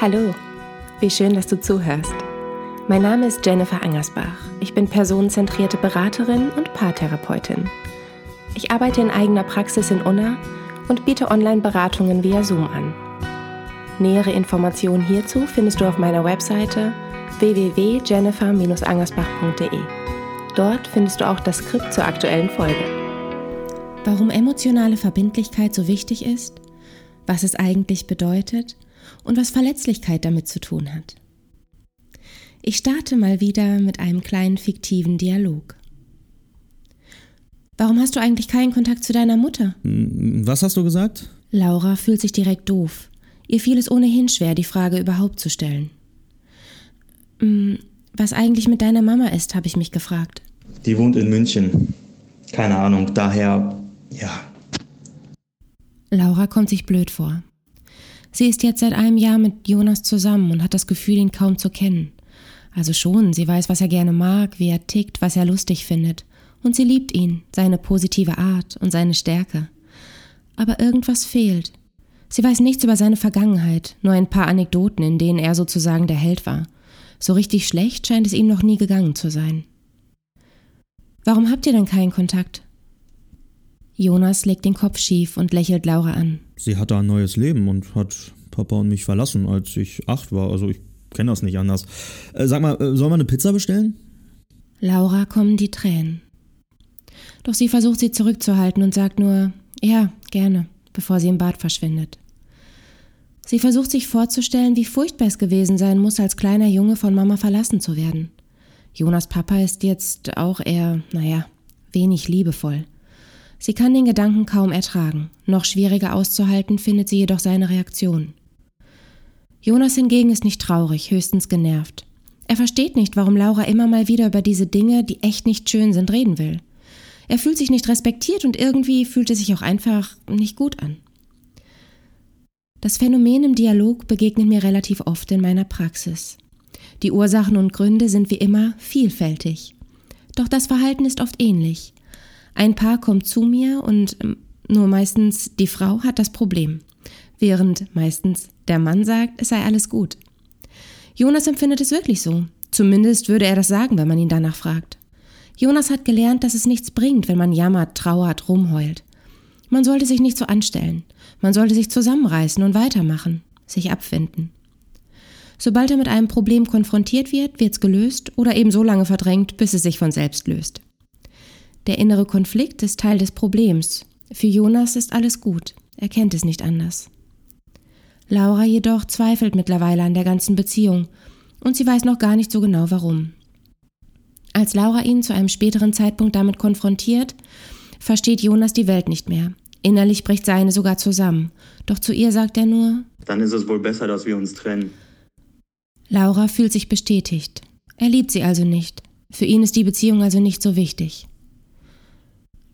Hallo, wie schön, dass du zuhörst. Mein Name ist Jennifer Angersbach. Ich bin personenzentrierte Beraterin und Paartherapeutin. Ich arbeite in eigener Praxis in Unna und biete Online-Beratungen via Zoom an. Nähere Informationen hierzu findest du auf meiner Webseite www.jennifer-angersbach.de. Dort findest du auch das Skript zur aktuellen Folge. Warum emotionale Verbindlichkeit so wichtig ist, was es eigentlich bedeutet und was Verletzlichkeit damit zu tun hat. Ich starte mal wieder mit einem kleinen fiktiven Dialog. Warum hast du eigentlich keinen Kontakt zu deiner Mutter? Hm, was hast du gesagt? Laura fühlt sich direkt doof. Ihr fiel es ohnehin schwer, die Frage überhaupt zu stellen. Hm, was eigentlich mit deiner Mama ist, habe ich mich gefragt. Die wohnt in München. Keine Ahnung, daher, ja. Laura kommt sich blöd vor. Sie ist jetzt seit einem Jahr mit Jonas zusammen und hat das Gefühl, ihn kaum zu kennen. Also schon, sie weiß, was er gerne mag, wie er tickt, was er lustig findet. Und sie liebt ihn, seine positive Art und seine Stärke. Aber irgendwas fehlt. Sie weiß nichts über seine Vergangenheit, nur ein paar Anekdoten, in denen er sozusagen der Held war. So richtig schlecht scheint es ihm noch nie gegangen zu sein. Warum habt ihr denn keinen Kontakt? Jonas legt den Kopf schief und lächelt Laura an. Sie hatte ein neues Leben und hat Papa und mich verlassen, als ich acht war. Also ich kenne das nicht anders. Äh, sag mal, äh, sollen wir eine Pizza bestellen? Laura kommen die Tränen. Doch sie versucht sie zurückzuhalten und sagt nur, ja, gerne, bevor sie im Bad verschwindet. Sie versucht sich vorzustellen, wie furchtbar es gewesen sein muss, als kleiner Junge von Mama verlassen zu werden. Jonas Papa ist jetzt auch eher, naja, wenig liebevoll. Sie kann den Gedanken kaum ertragen. Noch schwieriger auszuhalten findet sie jedoch seine Reaktion. Jonas hingegen ist nicht traurig, höchstens genervt. Er versteht nicht, warum Laura immer mal wieder über diese Dinge, die echt nicht schön sind, reden will. Er fühlt sich nicht respektiert und irgendwie fühlt es sich auch einfach nicht gut an. Das Phänomen im Dialog begegnet mir relativ oft in meiner Praxis. Die Ursachen und Gründe sind wie immer vielfältig. Doch das Verhalten ist oft ähnlich. Ein Paar kommt zu mir und ähm, nur meistens die Frau hat das Problem, während meistens der Mann sagt, es sei alles gut. Jonas empfindet es wirklich so. Zumindest würde er das sagen, wenn man ihn danach fragt. Jonas hat gelernt, dass es nichts bringt, wenn man jammert, trauert, rumheult. Man sollte sich nicht so anstellen. Man sollte sich zusammenreißen und weitermachen, sich abfinden. Sobald er mit einem Problem konfrontiert wird, wird es gelöst oder eben so lange verdrängt, bis es sich von selbst löst. Der innere Konflikt ist Teil des Problems. Für Jonas ist alles gut. Er kennt es nicht anders. Laura jedoch zweifelt mittlerweile an der ganzen Beziehung und sie weiß noch gar nicht so genau warum. Als Laura ihn zu einem späteren Zeitpunkt damit konfrontiert, versteht Jonas die Welt nicht mehr. Innerlich bricht seine sogar zusammen. Doch zu ihr sagt er nur, Dann ist es wohl besser, dass wir uns trennen. Laura fühlt sich bestätigt. Er liebt sie also nicht. Für ihn ist die Beziehung also nicht so wichtig.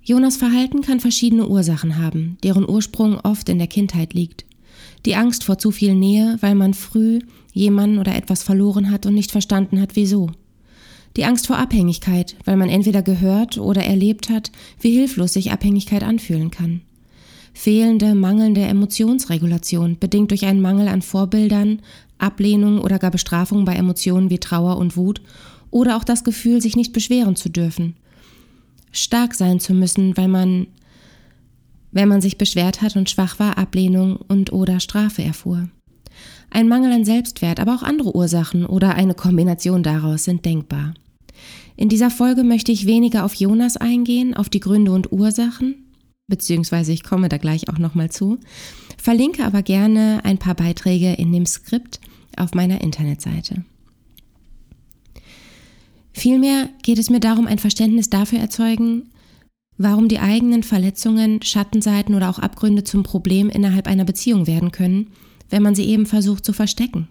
Jonas Verhalten kann verschiedene Ursachen haben, deren Ursprung oft in der Kindheit liegt. Die Angst vor zu viel Nähe, weil man früh jemanden oder etwas verloren hat und nicht verstanden hat, wieso. Die Angst vor Abhängigkeit, weil man entweder gehört oder erlebt hat, wie hilflos sich Abhängigkeit anfühlen kann. Fehlende, mangelnde Emotionsregulation, bedingt durch einen Mangel an Vorbildern, Ablehnung oder gar Bestrafung bei Emotionen wie Trauer und Wut oder auch das Gefühl, sich nicht beschweren zu dürfen stark sein zu müssen, weil man, wenn man sich beschwert hat und schwach war, Ablehnung und oder Strafe erfuhr. Ein Mangel an Selbstwert, aber auch andere Ursachen oder eine Kombination daraus sind denkbar. In dieser Folge möchte ich weniger auf Jonas eingehen, auf die Gründe und Ursachen, beziehungsweise ich komme da gleich auch nochmal zu, verlinke aber gerne ein paar Beiträge in dem Skript auf meiner Internetseite. Vielmehr geht es mir darum, ein Verständnis dafür erzeugen, warum die eigenen Verletzungen, Schattenseiten oder auch Abgründe zum Problem innerhalb einer Beziehung werden können, wenn man sie eben versucht zu verstecken.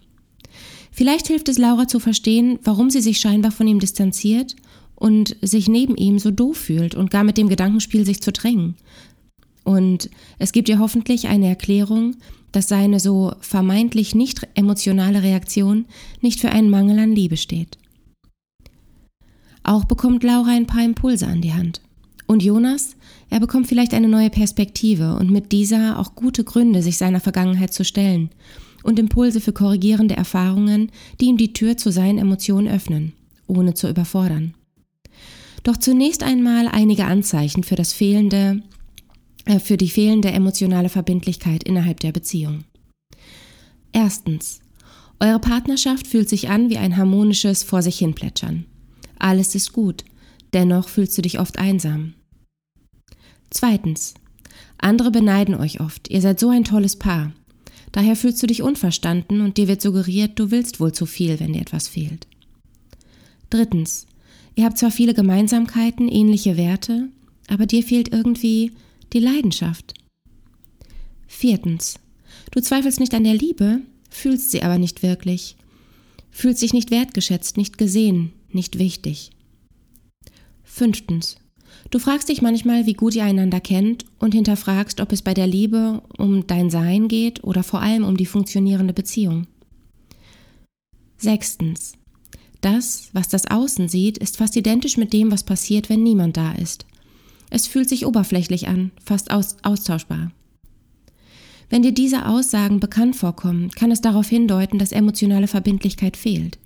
Vielleicht hilft es Laura zu verstehen, warum sie sich scheinbar von ihm distanziert und sich neben ihm so doof fühlt und gar mit dem Gedankenspiel sich zu drängen. Und es gibt ihr hoffentlich eine Erklärung, dass seine so vermeintlich nicht emotionale Reaktion nicht für einen Mangel an Liebe steht. Auch bekommt Laura ein paar Impulse an die Hand. Und Jonas, er bekommt vielleicht eine neue Perspektive und mit dieser auch gute Gründe, sich seiner Vergangenheit zu stellen und Impulse für korrigierende Erfahrungen, die ihm die Tür zu seinen Emotionen öffnen, ohne zu überfordern. Doch zunächst einmal einige Anzeichen für das fehlende, äh, für die fehlende emotionale Verbindlichkeit innerhalb der Beziehung. Erstens. Eure Partnerschaft fühlt sich an wie ein harmonisches Vor sich hin plätschern. Alles ist gut, dennoch fühlst du dich oft einsam. Zweitens. Andere beneiden euch oft, ihr seid so ein tolles Paar. Daher fühlst du dich unverstanden und dir wird suggeriert, du willst wohl zu viel, wenn dir etwas fehlt. Drittens. Ihr habt zwar viele Gemeinsamkeiten, ähnliche Werte, aber dir fehlt irgendwie die Leidenschaft. Viertens. Du zweifelst nicht an der Liebe, fühlst sie aber nicht wirklich. Fühlst dich nicht wertgeschätzt, nicht gesehen, nicht wichtig. Fünftens. Du fragst dich manchmal, wie gut ihr einander kennt und hinterfragst, ob es bei der Liebe um dein Sein geht oder vor allem um die funktionierende Beziehung. Sechstens. Das, was das Außen sieht, ist fast identisch mit dem, was passiert, wenn niemand da ist. Es fühlt sich oberflächlich an, fast aus austauschbar. Wenn dir diese Aussagen bekannt vorkommen, kann es darauf hindeuten, dass emotionale Verbindlichkeit fehlt.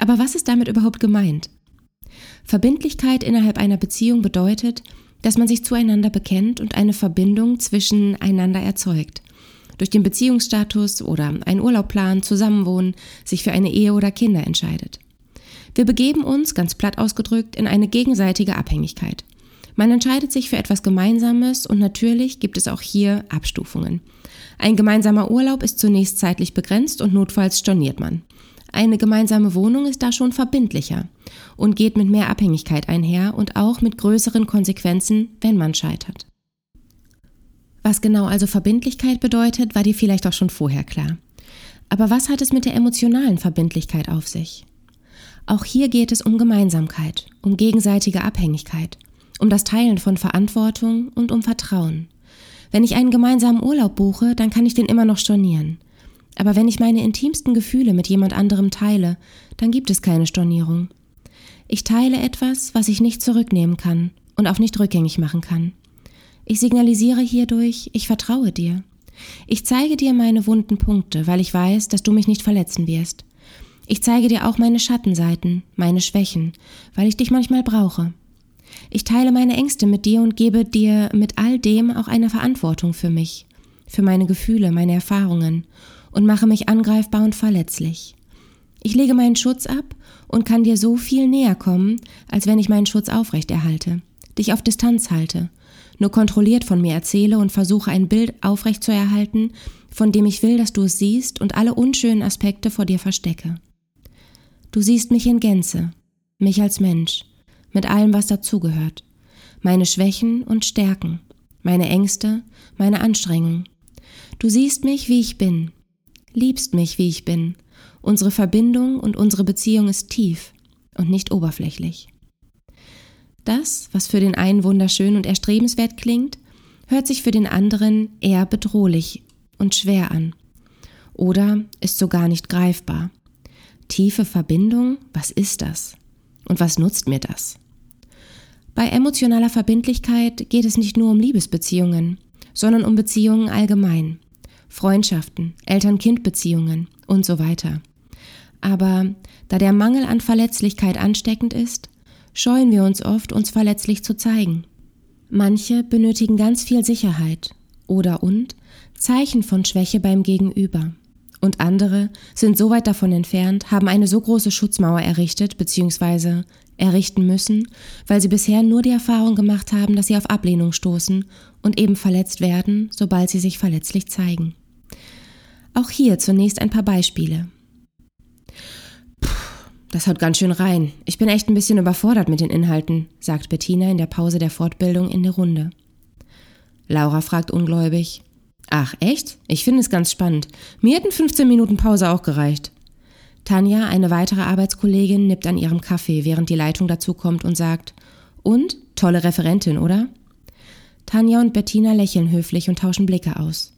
Aber was ist damit überhaupt gemeint? Verbindlichkeit innerhalb einer Beziehung bedeutet, dass man sich zueinander bekennt und eine Verbindung zwischeneinander erzeugt durch den Beziehungsstatus oder einen Urlaubplan, Zusammenwohnen, sich für eine Ehe oder Kinder entscheidet. Wir begeben uns, ganz platt ausgedrückt, in eine gegenseitige Abhängigkeit. Man entscheidet sich für etwas Gemeinsames und natürlich gibt es auch hier Abstufungen. Ein gemeinsamer Urlaub ist zunächst zeitlich begrenzt und notfalls storniert man. Eine gemeinsame Wohnung ist da schon verbindlicher und geht mit mehr Abhängigkeit einher und auch mit größeren Konsequenzen, wenn man scheitert. Was genau also Verbindlichkeit bedeutet, war dir vielleicht auch schon vorher klar. Aber was hat es mit der emotionalen Verbindlichkeit auf sich? Auch hier geht es um Gemeinsamkeit, um gegenseitige Abhängigkeit, um das Teilen von Verantwortung und um Vertrauen. Wenn ich einen gemeinsamen Urlaub buche, dann kann ich den immer noch stornieren. Aber wenn ich meine intimsten Gefühle mit jemand anderem teile, dann gibt es keine Stornierung. Ich teile etwas, was ich nicht zurücknehmen kann und auch nicht rückgängig machen kann. Ich signalisiere hierdurch, ich vertraue dir. Ich zeige dir meine wunden Punkte, weil ich weiß, dass du mich nicht verletzen wirst. Ich zeige dir auch meine Schattenseiten, meine Schwächen, weil ich dich manchmal brauche. Ich teile meine Ängste mit dir und gebe dir mit all dem auch eine Verantwortung für mich, für meine Gefühle, meine Erfahrungen und mache mich angreifbar und verletzlich. Ich lege meinen Schutz ab und kann dir so viel näher kommen, als wenn ich meinen Schutz aufrechterhalte, dich auf Distanz halte, nur kontrolliert von mir erzähle und versuche ein Bild aufrechtzuerhalten, von dem ich will, dass du es siehst und alle unschönen Aspekte vor dir verstecke. Du siehst mich in Gänze, mich als Mensch, mit allem, was dazugehört, meine Schwächen und Stärken, meine Ängste, meine Anstrengung. Du siehst mich, wie ich bin, liebst mich, wie ich bin. Unsere Verbindung und unsere Beziehung ist tief und nicht oberflächlich. Das, was für den einen wunderschön und erstrebenswert klingt, hört sich für den anderen eher bedrohlich und schwer an oder ist sogar nicht greifbar. Tiefe Verbindung, was ist das? Und was nutzt mir das? Bei emotionaler Verbindlichkeit geht es nicht nur um Liebesbeziehungen, sondern um Beziehungen allgemein. Freundschaften, Eltern-Kind-Beziehungen und so weiter. Aber da der Mangel an Verletzlichkeit ansteckend ist, scheuen wir uns oft, uns verletzlich zu zeigen. Manche benötigen ganz viel Sicherheit oder und Zeichen von Schwäche beim Gegenüber und andere sind so weit davon entfernt, haben eine so große Schutzmauer errichtet bzw. errichten müssen, weil sie bisher nur die Erfahrung gemacht haben, dass sie auf Ablehnung stoßen und eben verletzt werden, sobald sie sich verletzlich zeigen. Auch hier zunächst ein paar Beispiele. Puh, das haut ganz schön rein. Ich bin echt ein bisschen überfordert mit den Inhalten, sagt Bettina in der Pause der Fortbildung in der Runde. Laura fragt ungläubig, Ach, echt? Ich finde es ganz spannend. Mir hätten 15 Minuten Pause auch gereicht. Tanja, eine weitere Arbeitskollegin, nippt an ihrem Kaffee, während die Leitung dazukommt und sagt, und? Tolle Referentin, oder? Tanja und Bettina lächeln höflich und tauschen Blicke aus.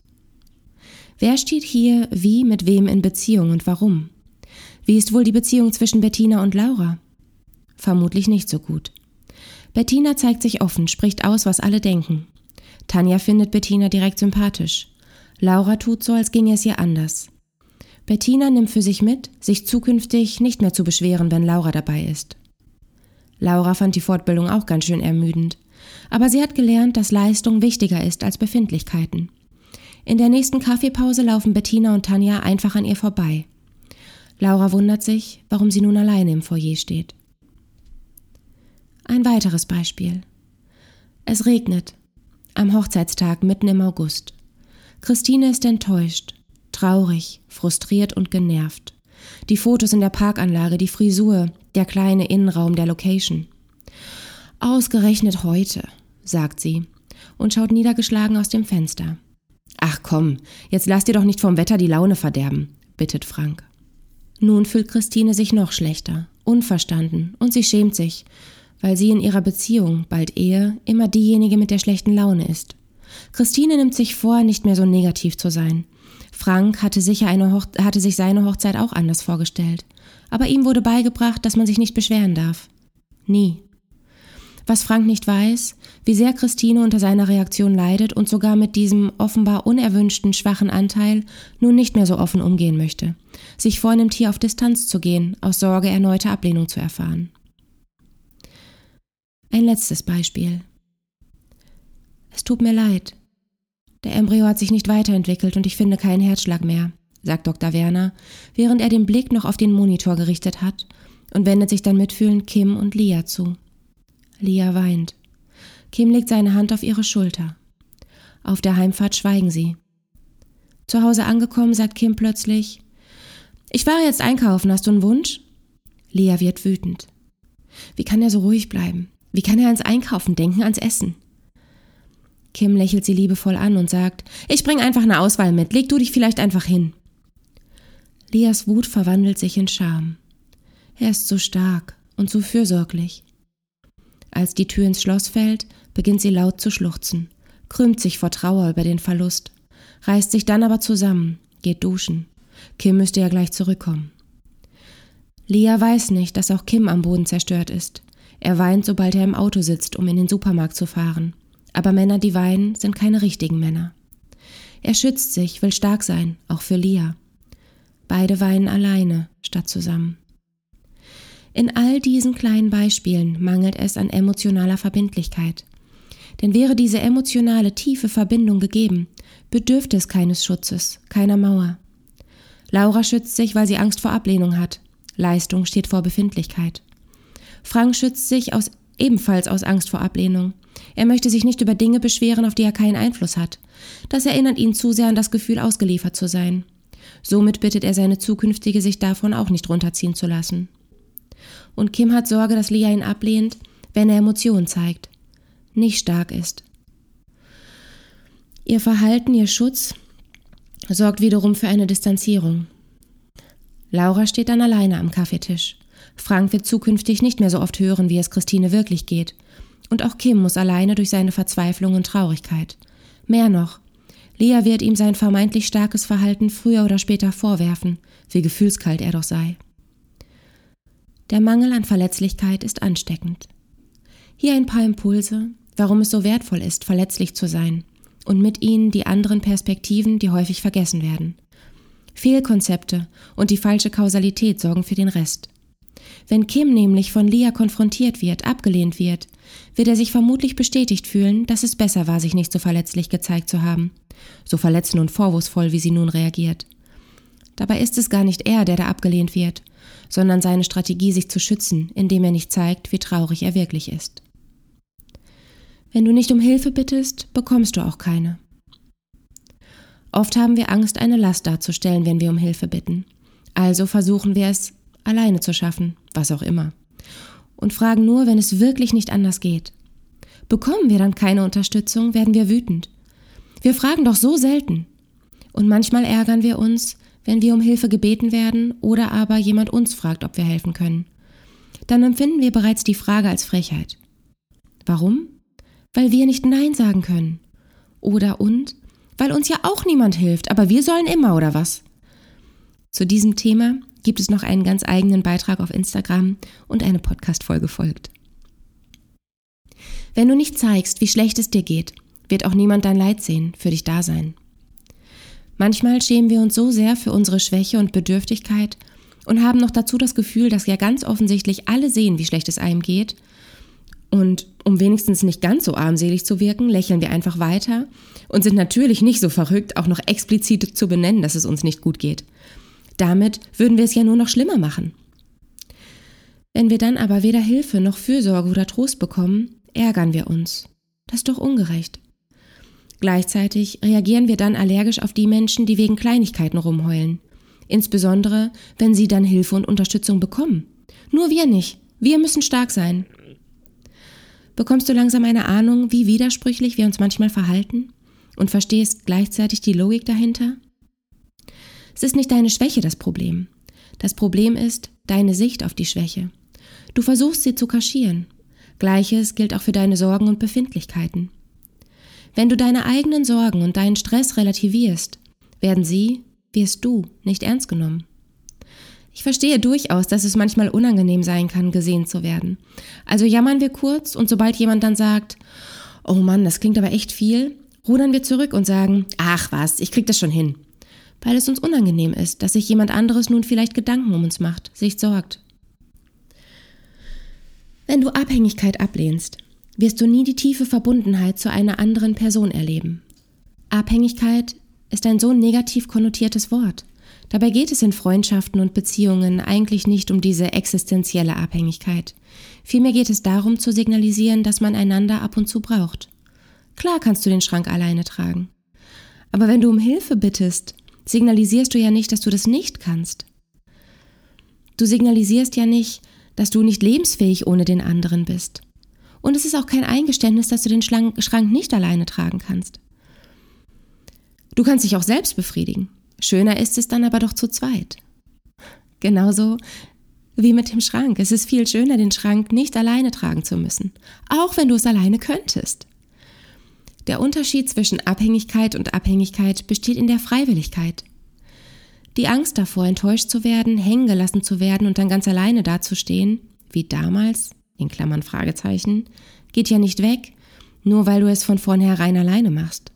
Wer steht hier wie mit wem in Beziehung und warum? Wie ist wohl die Beziehung zwischen Bettina und Laura? Vermutlich nicht so gut. Bettina zeigt sich offen, spricht aus, was alle denken. Tanja findet Bettina direkt sympathisch. Laura tut so, als ginge es ihr anders. Bettina nimmt für sich mit, sich zukünftig nicht mehr zu beschweren, wenn Laura dabei ist. Laura fand die Fortbildung auch ganz schön ermüdend, aber sie hat gelernt, dass Leistung wichtiger ist als Befindlichkeiten. In der nächsten Kaffeepause laufen Bettina und Tanja einfach an ihr vorbei. Laura wundert sich, warum sie nun alleine im Foyer steht. Ein weiteres Beispiel. Es regnet. Am Hochzeitstag mitten im August. Christine ist enttäuscht, traurig, frustriert und genervt. Die Fotos in der Parkanlage, die Frisur, der kleine Innenraum der Location. Ausgerechnet heute, sagt sie und schaut niedergeschlagen aus dem Fenster. Ach komm, jetzt lass dir doch nicht vom Wetter die Laune verderben, bittet Frank. Nun fühlt Christine sich noch schlechter, unverstanden und sie schämt sich, weil sie in ihrer Beziehung, bald Ehe, immer diejenige mit der schlechten Laune ist. Christine nimmt sich vor, nicht mehr so negativ zu sein. Frank hatte, sicher eine Hoch hatte sich seine Hochzeit auch anders vorgestellt, aber ihm wurde beigebracht, dass man sich nicht beschweren darf. Nie. Was Frank nicht weiß, wie sehr Christine unter seiner Reaktion leidet und sogar mit diesem offenbar unerwünschten schwachen Anteil nun nicht mehr so offen umgehen möchte, sich vornimmt, hier auf Distanz zu gehen, aus Sorge erneute Ablehnung zu erfahren. Ein letztes Beispiel. Es tut mir leid. Der Embryo hat sich nicht weiterentwickelt und ich finde keinen Herzschlag mehr, sagt Dr. Werner, während er den Blick noch auf den Monitor gerichtet hat und wendet sich dann mitfühlend Kim und Lia zu. Lia weint. Kim legt seine Hand auf ihre Schulter. Auf der Heimfahrt schweigen sie. Zu Hause angekommen, sagt Kim plötzlich, ich fahre jetzt einkaufen, hast du einen Wunsch? Lia wird wütend. Wie kann er so ruhig bleiben? Wie kann er ans Einkaufen denken, ans Essen? Kim lächelt sie liebevoll an und sagt, ich bring einfach eine Auswahl mit, leg du dich vielleicht einfach hin. Lias Wut verwandelt sich in Scham. Er ist so stark und so fürsorglich. Als die Tür ins Schloss fällt, beginnt sie laut zu schluchzen, krümmt sich vor Trauer über den Verlust, reißt sich dann aber zusammen, geht duschen. Kim müsste ja gleich zurückkommen. Lia weiß nicht, dass auch Kim am Boden zerstört ist. Er weint, sobald er im Auto sitzt, um in den Supermarkt zu fahren. Aber Männer, die weinen, sind keine richtigen Männer. Er schützt sich, will stark sein, auch für Lia. Beide weinen alleine, statt zusammen. In all diesen kleinen Beispielen mangelt es an emotionaler Verbindlichkeit. Denn wäre diese emotionale tiefe Verbindung gegeben, bedürfte es keines Schutzes, keiner Mauer. Laura schützt sich, weil sie Angst vor Ablehnung hat. Leistung steht vor Befindlichkeit. Frank schützt sich aus, ebenfalls aus Angst vor Ablehnung. Er möchte sich nicht über Dinge beschweren, auf die er keinen Einfluss hat. Das erinnert ihn zu sehr an das Gefühl, ausgeliefert zu sein. Somit bittet er seine zukünftige, sich davon auch nicht runterziehen zu lassen. Und Kim hat Sorge, dass Lia ihn ablehnt, wenn er Emotionen zeigt, nicht stark ist. Ihr Verhalten, ihr Schutz sorgt wiederum für eine Distanzierung. Laura steht dann alleine am Kaffeetisch. Frank wird zukünftig nicht mehr so oft hören, wie es Christine wirklich geht. Und auch Kim muss alleine durch seine Verzweiflung und Traurigkeit. Mehr noch, Lea wird ihm sein vermeintlich starkes Verhalten früher oder später vorwerfen, wie gefühlskalt er doch sei. Der Mangel an Verletzlichkeit ist ansteckend. Hier ein paar Impulse, warum es so wertvoll ist, verletzlich zu sein und mit ihnen die anderen Perspektiven, die häufig vergessen werden. Fehlkonzepte und die falsche Kausalität sorgen für den Rest. Wenn Kim nämlich von Lia konfrontiert wird, abgelehnt wird, wird er sich vermutlich bestätigt fühlen, dass es besser war, sich nicht so verletzlich gezeigt zu haben. So verletzend und vorwurfsvoll, wie sie nun reagiert. Dabei ist es gar nicht er, der da abgelehnt wird, sondern seine Strategie, sich zu schützen, indem er nicht zeigt, wie traurig er wirklich ist. Wenn du nicht um Hilfe bittest, bekommst du auch keine. Oft haben wir Angst, eine Last darzustellen, wenn wir um Hilfe bitten. Also versuchen wir es alleine zu schaffen, was auch immer. Und fragen nur, wenn es wirklich nicht anders geht. Bekommen wir dann keine Unterstützung, werden wir wütend. Wir fragen doch so selten. Und manchmal ärgern wir uns, wenn wir um Hilfe gebeten werden oder aber jemand uns fragt, ob wir helfen können. Dann empfinden wir bereits die Frage als Frechheit. Warum? Weil wir nicht Nein sagen können. Oder und? Weil uns ja auch niemand hilft, aber wir sollen immer, oder was? Zu diesem Thema gibt es noch einen ganz eigenen Beitrag auf Instagram und eine Podcast-Folge folgt. Wenn du nicht zeigst, wie schlecht es dir geht, wird auch niemand dein Leid sehen, für dich da sein. Manchmal schämen wir uns so sehr für unsere Schwäche und Bedürftigkeit und haben noch dazu das Gefühl, dass ja ganz offensichtlich alle sehen, wie schlecht es einem geht. Und um wenigstens nicht ganz so armselig zu wirken, lächeln wir einfach weiter und sind natürlich nicht so verrückt, auch noch explizit zu benennen, dass es uns nicht gut geht. Damit würden wir es ja nur noch schlimmer machen. Wenn wir dann aber weder Hilfe noch Fürsorge oder Trost bekommen, ärgern wir uns. Das ist doch ungerecht. Gleichzeitig reagieren wir dann allergisch auf die Menschen, die wegen Kleinigkeiten rumheulen. Insbesondere, wenn sie dann Hilfe und Unterstützung bekommen. Nur wir nicht. Wir müssen stark sein. Bekommst du langsam eine Ahnung, wie widersprüchlich wir uns manchmal verhalten? Und verstehst gleichzeitig die Logik dahinter? Es ist nicht deine Schwäche das Problem. Das Problem ist deine Sicht auf die Schwäche. Du versuchst sie zu kaschieren. Gleiches gilt auch für deine Sorgen und Befindlichkeiten. Wenn du deine eigenen Sorgen und deinen Stress relativierst, werden sie, wirst du, nicht ernst genommen. Ich verstehe durchaus, dass es manchmal unangenehm sein kann, gesehen zu werden. Also jammern wir kurz und sobald jemand dann sagt, oh Mann, das klingt aber echt viel, rudern wir zurück und sagen, ach was, ich krieg das schon hin. Weil es uns unangenehm ist, dass sich jemand anderes nun vielleicht Gedanken um uns macht, sich sorgt. Wenn du Abhängigkeit ablehnst, wirst du nie die tiefe Verbundenheit zu einer anderen Person erleben. Abhängigkeit ist ein so negativ konnotiertes Wort. Dabei geht es in Freundschaften und Beziehungen eigentlich nicht um diese existenzielle Abhängigkeit. Vielmehr geht es darum zu signalisieren, dass man einander ab und zu braucht. Klar kannst du den Schrank alleine tragen. Aber wenn du um Hilfe bittest, signalisierst du ja nicht, dass du das nicht kannst. Du signalisierst ja nicht, dass du nicht lebensfähig ohne den anderen bist. Und es ist auch kein Eingeständnis, dass du den Schrank nicht alleine tragen kannst. Du kannst dich auch selbst befriedigen. Schöner ist es dann aber doch zu zweit. Genauso wie mit dem Schrank. Es ist viel schöner, den Schrank nicht alleine tragen zu müssen, auch wenn du es alleine könntest. Der Unterschied zwischen Abhängigkeit und Abhängigkeit besteht in der Freiwilligkeit. Die Angst davor, enttäuscht zu werden, hängen gelassen zu werden und dann ganz alleine dazustehen, wie damals, in Klammern Fragezeichen, geht ja nicht weg, nur weil du es von vornherein alleine machst.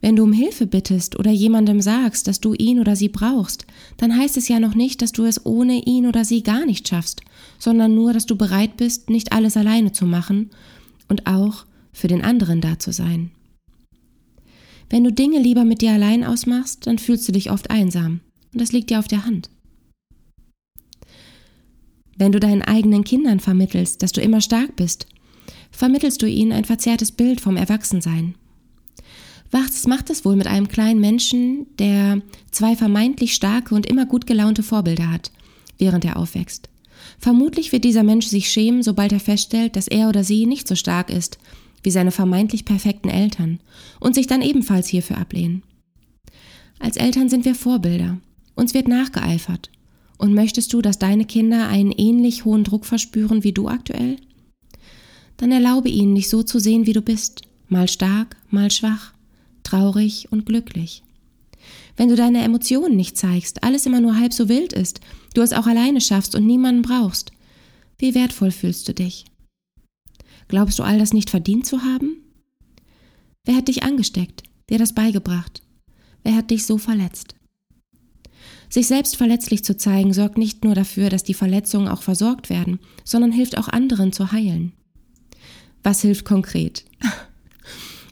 Wenn du um Hilfe bittest oder jemandem sagst, dass du ihn oder sie brauchst, dann heißt es ja noch nicht, dass du es ohne ihn oder sie gar nicht schaffst, sondern nur, dass du bereit bist, nicht alles alleine zu machen und auch für den anderen da zu sein. Wenn du Dinge lieber mit dir allein ausmachst, dann fühlst du dich oft einsam. Und das liegt dir auf der Hand. Wenn du deinen eigenen Kindern vermittelst, dass du immer stark bist, vermittelst du ihnen ein verzerrtes Bild vom Erwachsensein. Was macht es wohl mit einem kleinen Menschen, der zwei vermeintlich starke und immer gut gelaunte Vorbilder hat, während er aufwächst? Vermutlich wird dieser Mensch sich schämen, sobald er feststellt, dass er oder sie nicht so stark ist wie seine vermeintlich perfekten Eltern und sich dann ebenfalls hierfür ablehnen. Als Eltern sind wir Vorbilder. Uns wird nachgeeifert. Und möchtest du, dass deine Kinder einen ähnlich hohen Druck verspüren wie du aktuell? Dann erlaube ihnen, dich so zu sehen, wie du bist, mal stark, mal schwach, traurig und glücklich. Wenn du deine Emotionen nicht zeigst, alles immer nur halb so wild ist, du es auch alleine schaffst und niemanden brauchst, wie wertvoll fühlst du dich? Glaubst du all das nicht verdient zu haben? Wer hat dich angesteckt, dir das beigebracht? Wer hat dich so verletzt? Sich selbst verletzlich zu zeigen, sorgt nicht nur dafür, dass die Verletzungen auch versorgt werden, sondern hilft auch anderen zu heilen. Was hilft konkret?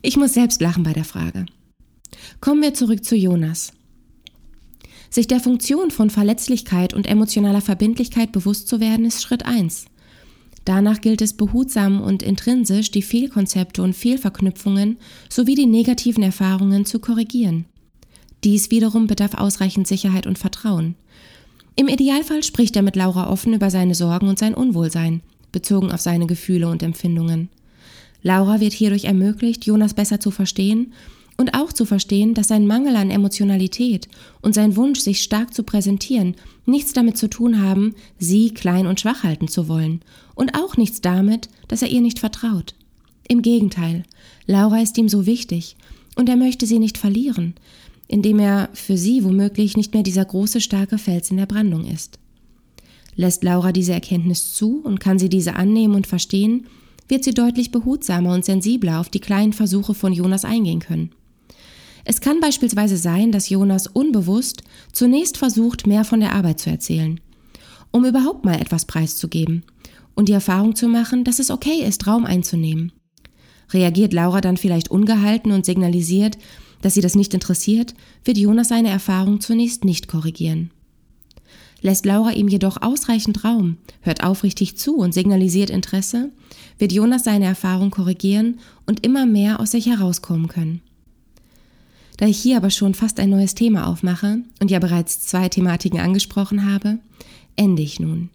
Ich muss selbst lachen bei der Frage. Kommen wir zurück zu Jonas. Sich der Funktion von Verletzlichkeit und emotionaler Verbindlichkeit bewusst zu werden, ist Schritt 1. Danach gilt es behutsam und intrinsisch die Fehlkonzepte und Fehlverknüpfungen sowie die negativen Erfahrungen zu korrigieren. Dies wiederum bedarf ausreichend Sicherheit und Vertrauen. Im Idealfall spricht er mit Laura offen über seine Sorgen und sein Unwohlsein, bezogen auf seine Gefühle und Empfindungen. Laura wird hierdurch ermöglicht, Jonas besser zu verstehen und auch zu verstehen, dass sein Mangel an Emotionalität und sein Wunsch, sich stark zu präsentieren, nichts damit zu tun haben, sie klein und schwach halten zu wollen und auch nichts damit, dass er ihr nicht vertraut. Im Gegenteil, Laura ist ihm so wichtig und er möchte sie nicht verlieren, indem er für sie womöglich nicht mehr dieser große, starke Fels in der Brandung ist. Lässt Laura diese Erkenntnis zu und kann sie diese annehmen und verstehen, wird sie deutlich behutsamer und sensibler auf die kleinen Versuche von Jonas eingehen können. Es kann beispielsweise sein, dass Jonas unbewusst zunächst versucht, mehr von der Arbeit zu erzählen, um überhaupt mal etwas preiszugeben und die Erfahrung zu machen, dass es okay ist, Raum einzunehmen. Reagiert Laura dann vielleicht ungehalten und signalisiert, dass sie das nicht interessiert, wird Jonas seine Erfahrung zunächst nicht korrigieren. Lässt Laura ihm jedoch ausreichend Raum, hört aufrichtig zu und signalisiert Interesse, wird Jonas seine Erfahrung korrigieren und immer mehr aus sich herauskommen können. Da ich hier aber schon fast ein neues Thema aufmache und ja bereits zwei Thematiken angesprochen habe, ende ich nun.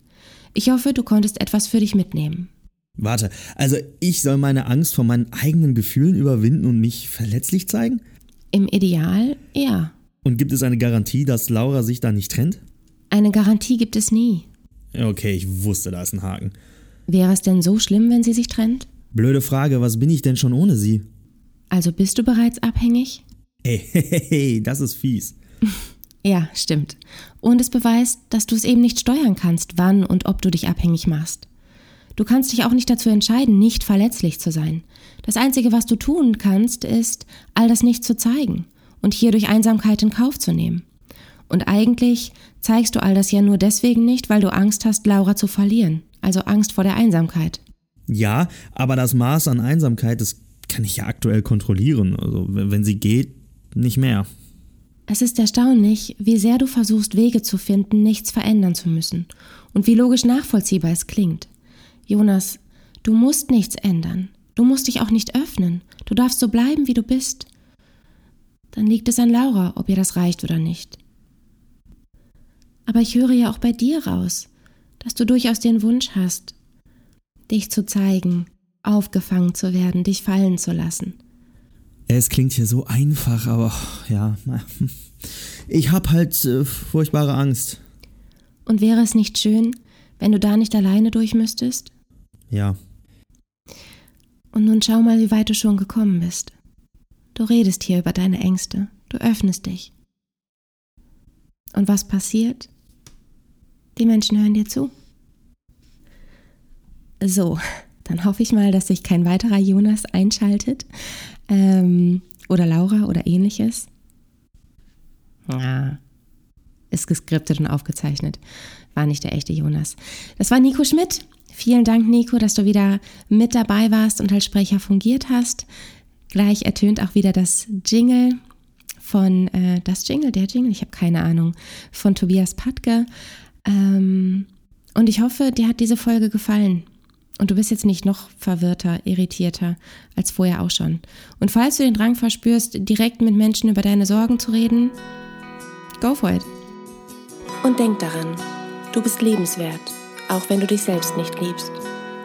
Ich hoffe, du konntest etwas für dich mitnehmen. Warte, also ich soll meine Angst vor meinen eigenen Gefühlen überwinden und mich verletzlich zeigen? Im Ideal ja. Und gibt es eine Garantie, dass Laura sich da nicht trennt? Eine Garantie gibt es nie. Okay, ich wusste, da ist ein Haken. Wäre es denn so schlimm, wenn sie sich trennt? Blöde Frage, was bin ich denn schon ohne sie? Also bist du bereits abhängig? Ey, hey, hey, das ist fies. ja, stimmt. Und es beweist, dass du es eben nicht steuern kannst, wann und ob du dich abhängig machst. Du kannst dich auch nicht dazu entscheiden, nicht verletzlich zu sein. Das Einzige, was du tun kannst, ist, all das nicht zu zeigen und hierdurch Einsamkeit in Kauf zu nehmen. Und eigentlich zeigst du all das ja nur deswegen nicht, weil du Angst hast, Laura zu verlieren, also Angst vor der Einsamkeit. Ja, aber das Maß an Einsamkeit, das kann ich ja aktuell kontrollieren. Also wenn sie geht, nicht mehr. Es ist erstaunlich, wie sehr du versuchst, Wege zu finden, nichts verändern zu müssen und wie logisch nachvollziehbar es klingt. Jonas, du musst nichts ändern. Du musst dich auch nicht öffnen. Du darfst so bleiben, wie du bist. Dann liegt es an Laura, ob ihr das reicht oder nicht. Aber ich höre ja auch bei dir raus, dass du durchaus den Wunsch hast, dich zu zeigen, aufgefangen zu werden, dich fallen zu lassen. Es klingt hier so einfach, aber ja, ich hab halt äh, furchtbare Angst. Und wäre es nicht schön, wenn du da nicht alleine durch müsstest? Ja. Und nun schau mal, wie weit du schon gekommen bist. Du redest hier über deine Ängste, du öffnest dich. Und was passiert? Die Menschen hören dir zu. So, dann hoffe ich mal, dass sich kein weiterer Jonas einschaltet. Ähm, oder Laura oder ähnliches. Ja, ist geskriptet und aufgezeichnet. War nicht der echte Jonas. Das war Nico Schmidt. Vielen Dank, Nico, dass du wieder mit dabei warst und als Sprecher fungiert hast. Gleich ertönt auch wieder das Jingle von, äh, das Jingle, der Jingle, ich habe keine Ahnung, von Tobias Patke. Ähm, und ich hoffe, dir hat diese Folge gefallen. Und du bist jetzt nicht noch verwirrter, irritierter als vorher auch schon. Und falls du den Drang verspürst, direkt mit Menschen über deine Sorgen zu reden, go for it. Und denk daran, du bist lebenswert auch wenn du dich selbst nicht liebst.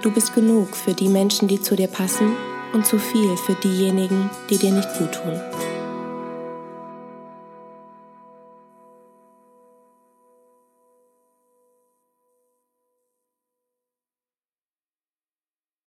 Du bist genug für die Menschen, die zu dir passen und zu viel für diejenigen, die dir nicht gut tun.